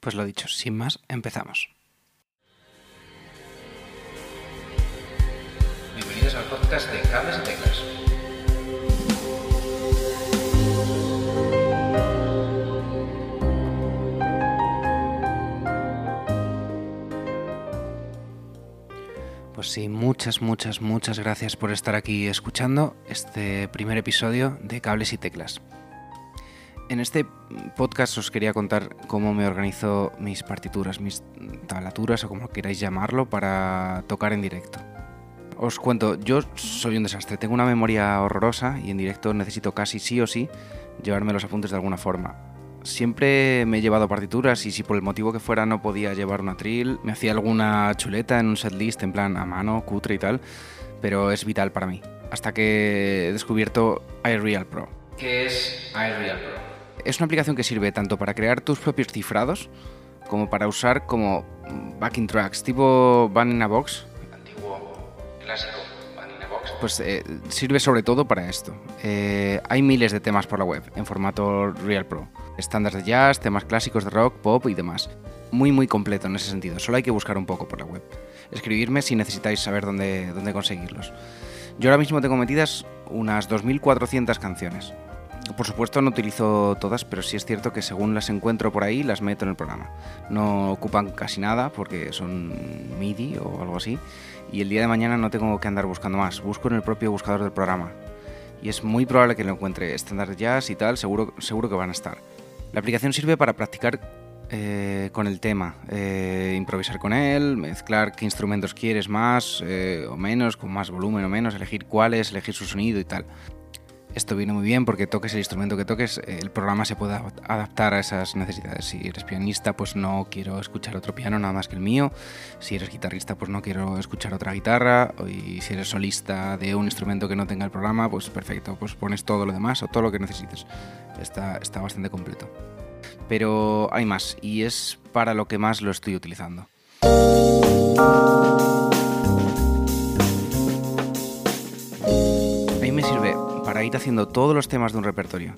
Pues lo dicho, sin más, empezamos. Bienvenidos al podcast de Cables y Teclas. Pues sí, muchas, muchas, muchas gracias por estar aquí escuchando este primer episodio de Cables y Teclas. En este podcast os quería contar cómo me organizo mis partituras, mis tablaturas o como queráis llamarlo para tocar en directo. Os cuento, yo soy un desastre, tengo una memoria horrorosa y en directo necesito casi sí o sí llevarme los apuntes de alguna forma. Siempre me he llevado partituras y si por el motivo que fuera no podía llevar una trill, me hacía alguna chuleta en un setlist en plan a mano, cutre y tal, pero es vital para mí. Hasta que he descubierto iReal Pro. ¿Qué es iReal Pro? Es una aplicación que sirve tanto para crear tus propios cifrados como para usar como backing tracks, tipo Vanilla Box. Antiguo, clásico, Vanilla Box. Pues eh, sirve sobre todo para esto. Eh, hay miles de temas por la web en formato Real Pro. Estándares de jazz, temas clásicos de rock, pop y demás. Muy muy completo en ese sentido. Solo hay que buscar un poco por la web. Escribirme si necesitáis saber dónde, dónde conseguirlos. Yo ahora mismo tengo metidas unas 2.400 canciones. Por supuesto no utilizo todas, pero sí es cierto que según las encuentro por ahí las meto en el programa. No ocupan casi nada porque son MIDI o algo así. Y el día de mañana no tengo que andar buscando más. Busco en el propio buscador del programa. Y es muy probable que lo encuentre estándar jazz y tal, seguro, seguro que van a estar. La aplicación sirve para practicar eh, con el tema, eh, improvisar con él, mezclar qué instrumentos quieres más eh, o menos, con más volumen o menos, elegir cuáles, elegir su sonido y tal. Esto viene muy bien porque toques el instrumento que toques, el programa se puede adaptar a esas necesidades. Si eres pianista, pues no quiero escuchar otro piano nada más que el mío. Si eres guitarrista, pues no quiero escuchar otra guitarra. Y si eres solista de un instrumento que no tenga el programa, pues perfecto, pues pones todo lo demás o todo lo que necesites. Está, está bastante completo. Pero hay más y es para lo que más lo estoy utilizando. Para haciendo todos los temas de un repertorio.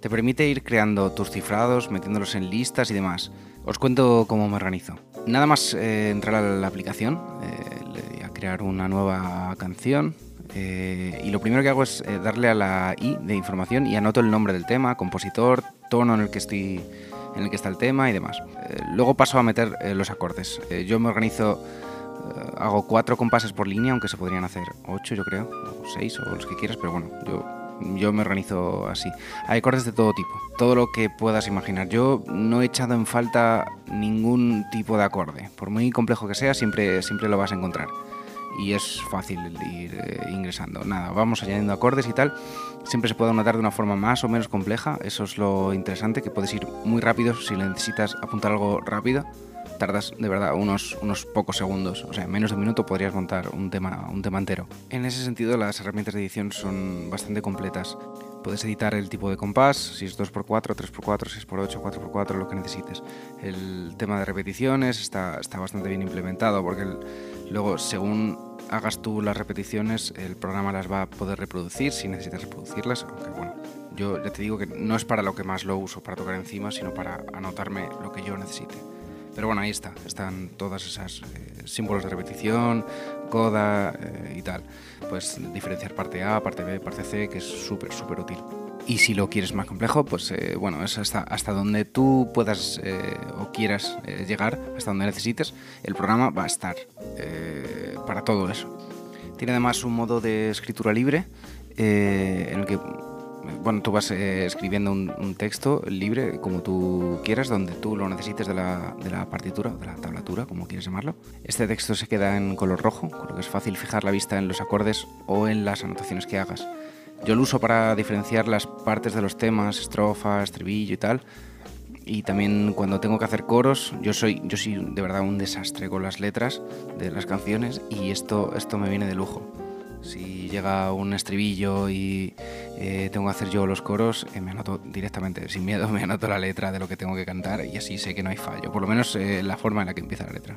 Te permite ir creando tus cifrados, metiéndolos en listas y demás. Os cuento cómo me organizo. Nada más eh, entrar a la aplicación, eh, le doy a crear una nueva canción eh, y lo primero que hago es darle a la I de información y anoto el nombre del tema, compositor, tono en el que estoy en el que está el tema y demás. Luego paso a meter los acordes. Yo me organizo, hago cuatro compases por línea, aunque se podrían hacer ocho, yo creo, o seis, o los que quieras, pero bueno, yo, yo me organizo así. Hay acordes de todo tipo, todo lo que puedas imaginar. Yo no he echado en falta ningún tipo de acorde. Por muy complejo que sea, siempre, siempre lo vas a encontrar. Y es fácil ir eh, ingresando. Nada, vamos añadiendo acordes y tal. Siempre se puede anotar de una forma más o menos compleja. Eso es lo interesante, que puedes ir muy rápido si necesitas apuntar algo rápido. Tardas de verdad unos, unos pocos segundos. O sea, en menos de un minuto podrías montar un tema, un tema entero. En ese sentido, las herramientas de edición son bastante completas. Puedes editar el tipo de compás, si es 2x4, 3x4, 6x8, 4x4, lo que necesites. El tema de repeticiones está, está bastante bien implementado porque el- luego, según hagas tú las repeticiones, el programa las va a poder reproducir si necesitas reproducirlas. Aunque bueno, yo ya te digo que no es para lo que más lo uso, para tocar encima, sino para anotarme lo que yo necesite. Pero bueno, ahí está, están todas esas eh, símbolos de repetición, coda eh, y tal. Pues diferenciar parte A, parte B, parte C, que es súper, súper útil. Y si lo quieres más complejo, pues eh, bueno, es hasta, hasta donde tú puedas o quieras llegar, hasta donde necesites, el programa va a estar para todo eso. Tiene además un modo de escritura libre en el que bueno, tú vas eh, escribiendo un, un texto libre como tú quieras, donde tú lo necesites de la, de la partitura, de la tablatura, como quieras llamarlo. Este texto se queda en color rojo, con lo que es fácil fijar la vista en los acordes o en las anotaciones que hagas. Yo lo uso para diferenciar las partes de los temas, estrofas, estribillo y tal. Y también cuando tengo que hacer coros, yo soy, yo soy de verdad un desastre con las letras de las canciones y esto, esto me viene de lujo. Si llega un estribillo y eh, tengo que hacer yo los coros, eh, me anoto directamente, sin miedo, me anoto la letra de lo que tengo que cantar y así sé que no hay fallo, por lo menos eh, la forma en la que empieza la letra.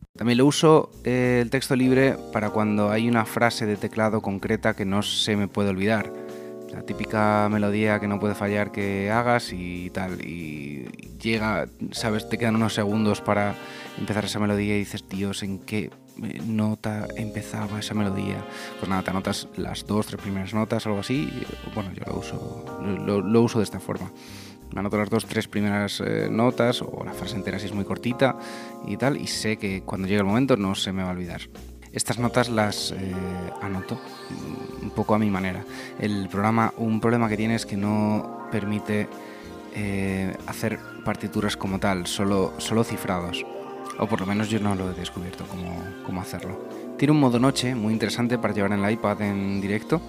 También lo uso eh, el texto libre para cuando hay una frase de teclado concreta que no se me puede olvidar. La típica melodía que no puede fallar que hagas y tal. Y llega, sabes, te quedan unos segundos para empezar esa melodía y dices, Dios, ¿en qué nota empezaba esa melodía? Pues nada, te anotas las dos, tres primeras notas, algo así. Bueno, yo lo uso, lo, uso de esta forma anoto las dos, tres primeras eh, notas o la frase entera si es muy cortita y tal, y sé que cuando llegue el momento no se me va a olvidar. Estas notas las eh, anoto un poco a mi manera. El programa, un problema que tiene es que no permite eh, hacer partituras como tal, solo, solo cifrados. O por lo menos yo no lo he descubierto cómo, cómo hacerlo. Tiene un modo noche muy interesante para llevar en el iPad en directo.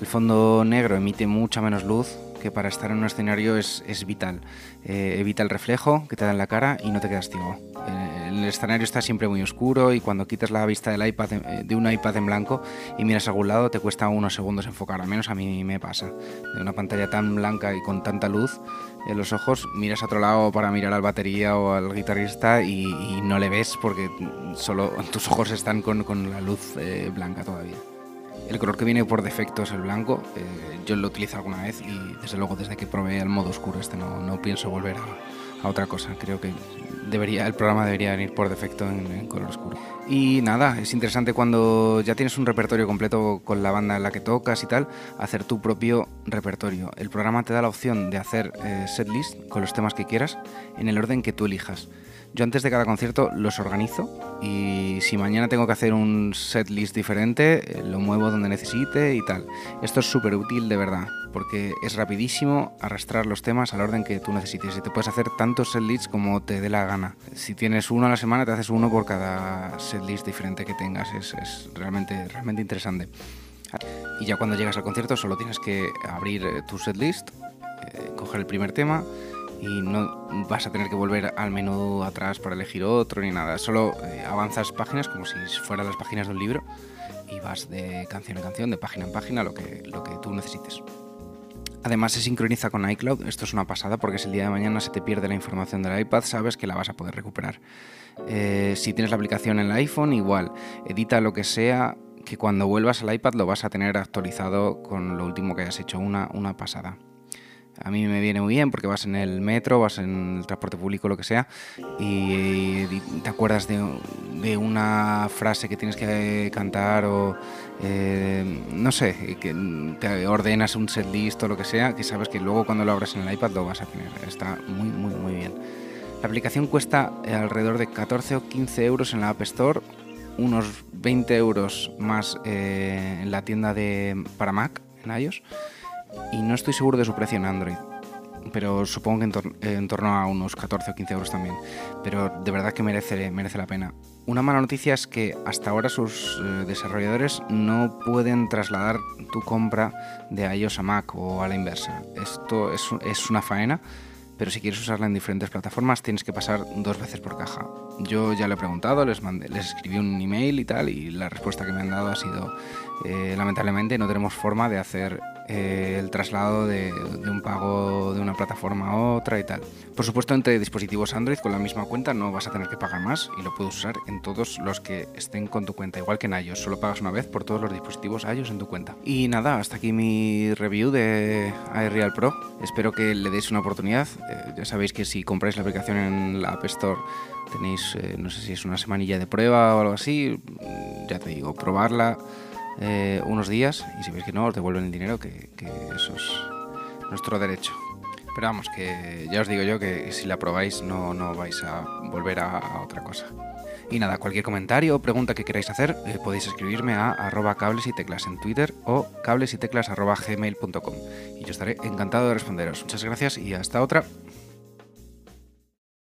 El fondo negro emite mucha menos luz que para estar en un escenario es, es vital. Eh, evita el reflejo que te da en la cara y no te quedas ciego. Eh, el escenario está siempre muy oscuro y cuando quitas la vista del iPad, eh, de un iPad en blanco y miras a algún lado te cuesta unos segundos enfocar, al menos a mí me pasa. De una pantalla tan blanca y con tanta luz en los ojos, miras a otro lado para mirar al batería o al guitarrista y, no le ves porque solo tus ojos están con, con la luz blanca todavía. El color que viene por defecto es el blanco. Eh, yo lo utilizo alguna vez y desde luego desde que probé el modo oscuro este no, no pienso volver a, a, otra cosa. Creo que debería, el programa debería venir por defecto en, en, color oscuro. Y nada, es interesante cuando ya tienes un repertorio completo con la banda en la que tocas y tal, hacer tu propio repertorio. El programa te da la opción de hacer eh, setlist con los temas que quieras en el orden que tú elijas. Yo antes de cada concierto los organizo y si mañana tengo que hacer un set list diferente, eh, lo muevo donde necesite y tal. Esto es súper útil de verdad, porque es rapidísimo arrastrar los temas al orden que tú necesites y te puedes hacer tantos set lists como te dé la gana. Si tienes uno a la semana, te haces uno por cada set list diferente que tengas. Es, realmente, realmente interesante. Y ya cuando llegas al concierto solo tienes que abrir eh, tu set list, eh, coger el primer tema, y no vas a tener que volver al menú atrás para elegir otro ni nada. Solo eh, avanzas páginas como si fueran las páginas de un libro y vas de canción en canción, de página en página, lo que, lo que tú necesites. Además se sincroniza con iCloud, esto es una pasada porque si el día de mañana se te pierde la información del iPad sabes que la vas a poder recuperar. Eh, si tienes la aplicación en el iPhone igual, edita lo que sea que cuando vuelvas al iPad lo vas a tener actualizado con lo último que hayas hecho, una, una pasada a mí me viene muy bien porque vas en el metro, vas en el transporte público, lo que sea, y, te acuerdas de, una frase que tienes que cantar o, eh, no sé, que te ordenas un set list o lo que sea, que sabes que luego cuando lo abres en el iPad lo vas a tener. Está muy, muy, muy bien. La aplicación cuesta alrededor de 14 o 15 euros en la App Store, unos 20 euros más eh, en la tienda de, para Mac, en iOS y no estoy seguro de su precio en Android. Pero supongo que en, tor en, torno a unos 14 o 15 euros también. Pero de verdad que merece, merece la pena. Una mala noticia es que hasta ahora sus eh, desarrolladores no pueden trasladar tu compra de iOS a Mac o a la inversa. Esto es, es una faena, pero si quieres usarla en diferentes plataformas tienes que pasar dos veces por caja. Yo ya lo he preguntado, les, mandé, les escribí un email y tal, y la respuesta que me han dado ha sido, eh, lamentablemente no tenemos forma de hacer eh, el traslado de, de, un pago de una plataforma a otra y tal. Por supuesto, entre dispositivos Android con la misma cuenta no vas a tener que pagar más y lo puedes usar en todos los que estén con tu cuenta, igual que en iOS, solo pagas una vez por todos los dispositivos iOS en tu cuenta. Y nada, hasta aquí mi review de iReal Pro. Espero que le deis una oportunidad. Eh, ya sabéis que si compráis la aplicación en la App Store tenéis, eh, no sé si es una semanilla de prueba o algo así, ya te digo, probarla eh, unos días y si veis que no, os devuelven el dinero, que, eso es nuestro derecho. Pero vamos, que ya os digo yo que si la probáis no, no vais a volver a, otra cosa. Y nada, cualquier comentario o pregunta que queráis hacer, eh, podéis escribirme a arroba cables y teclas en Twitter o cables y yo estaré encantado de responderos. Muchas gracias y hasta otra.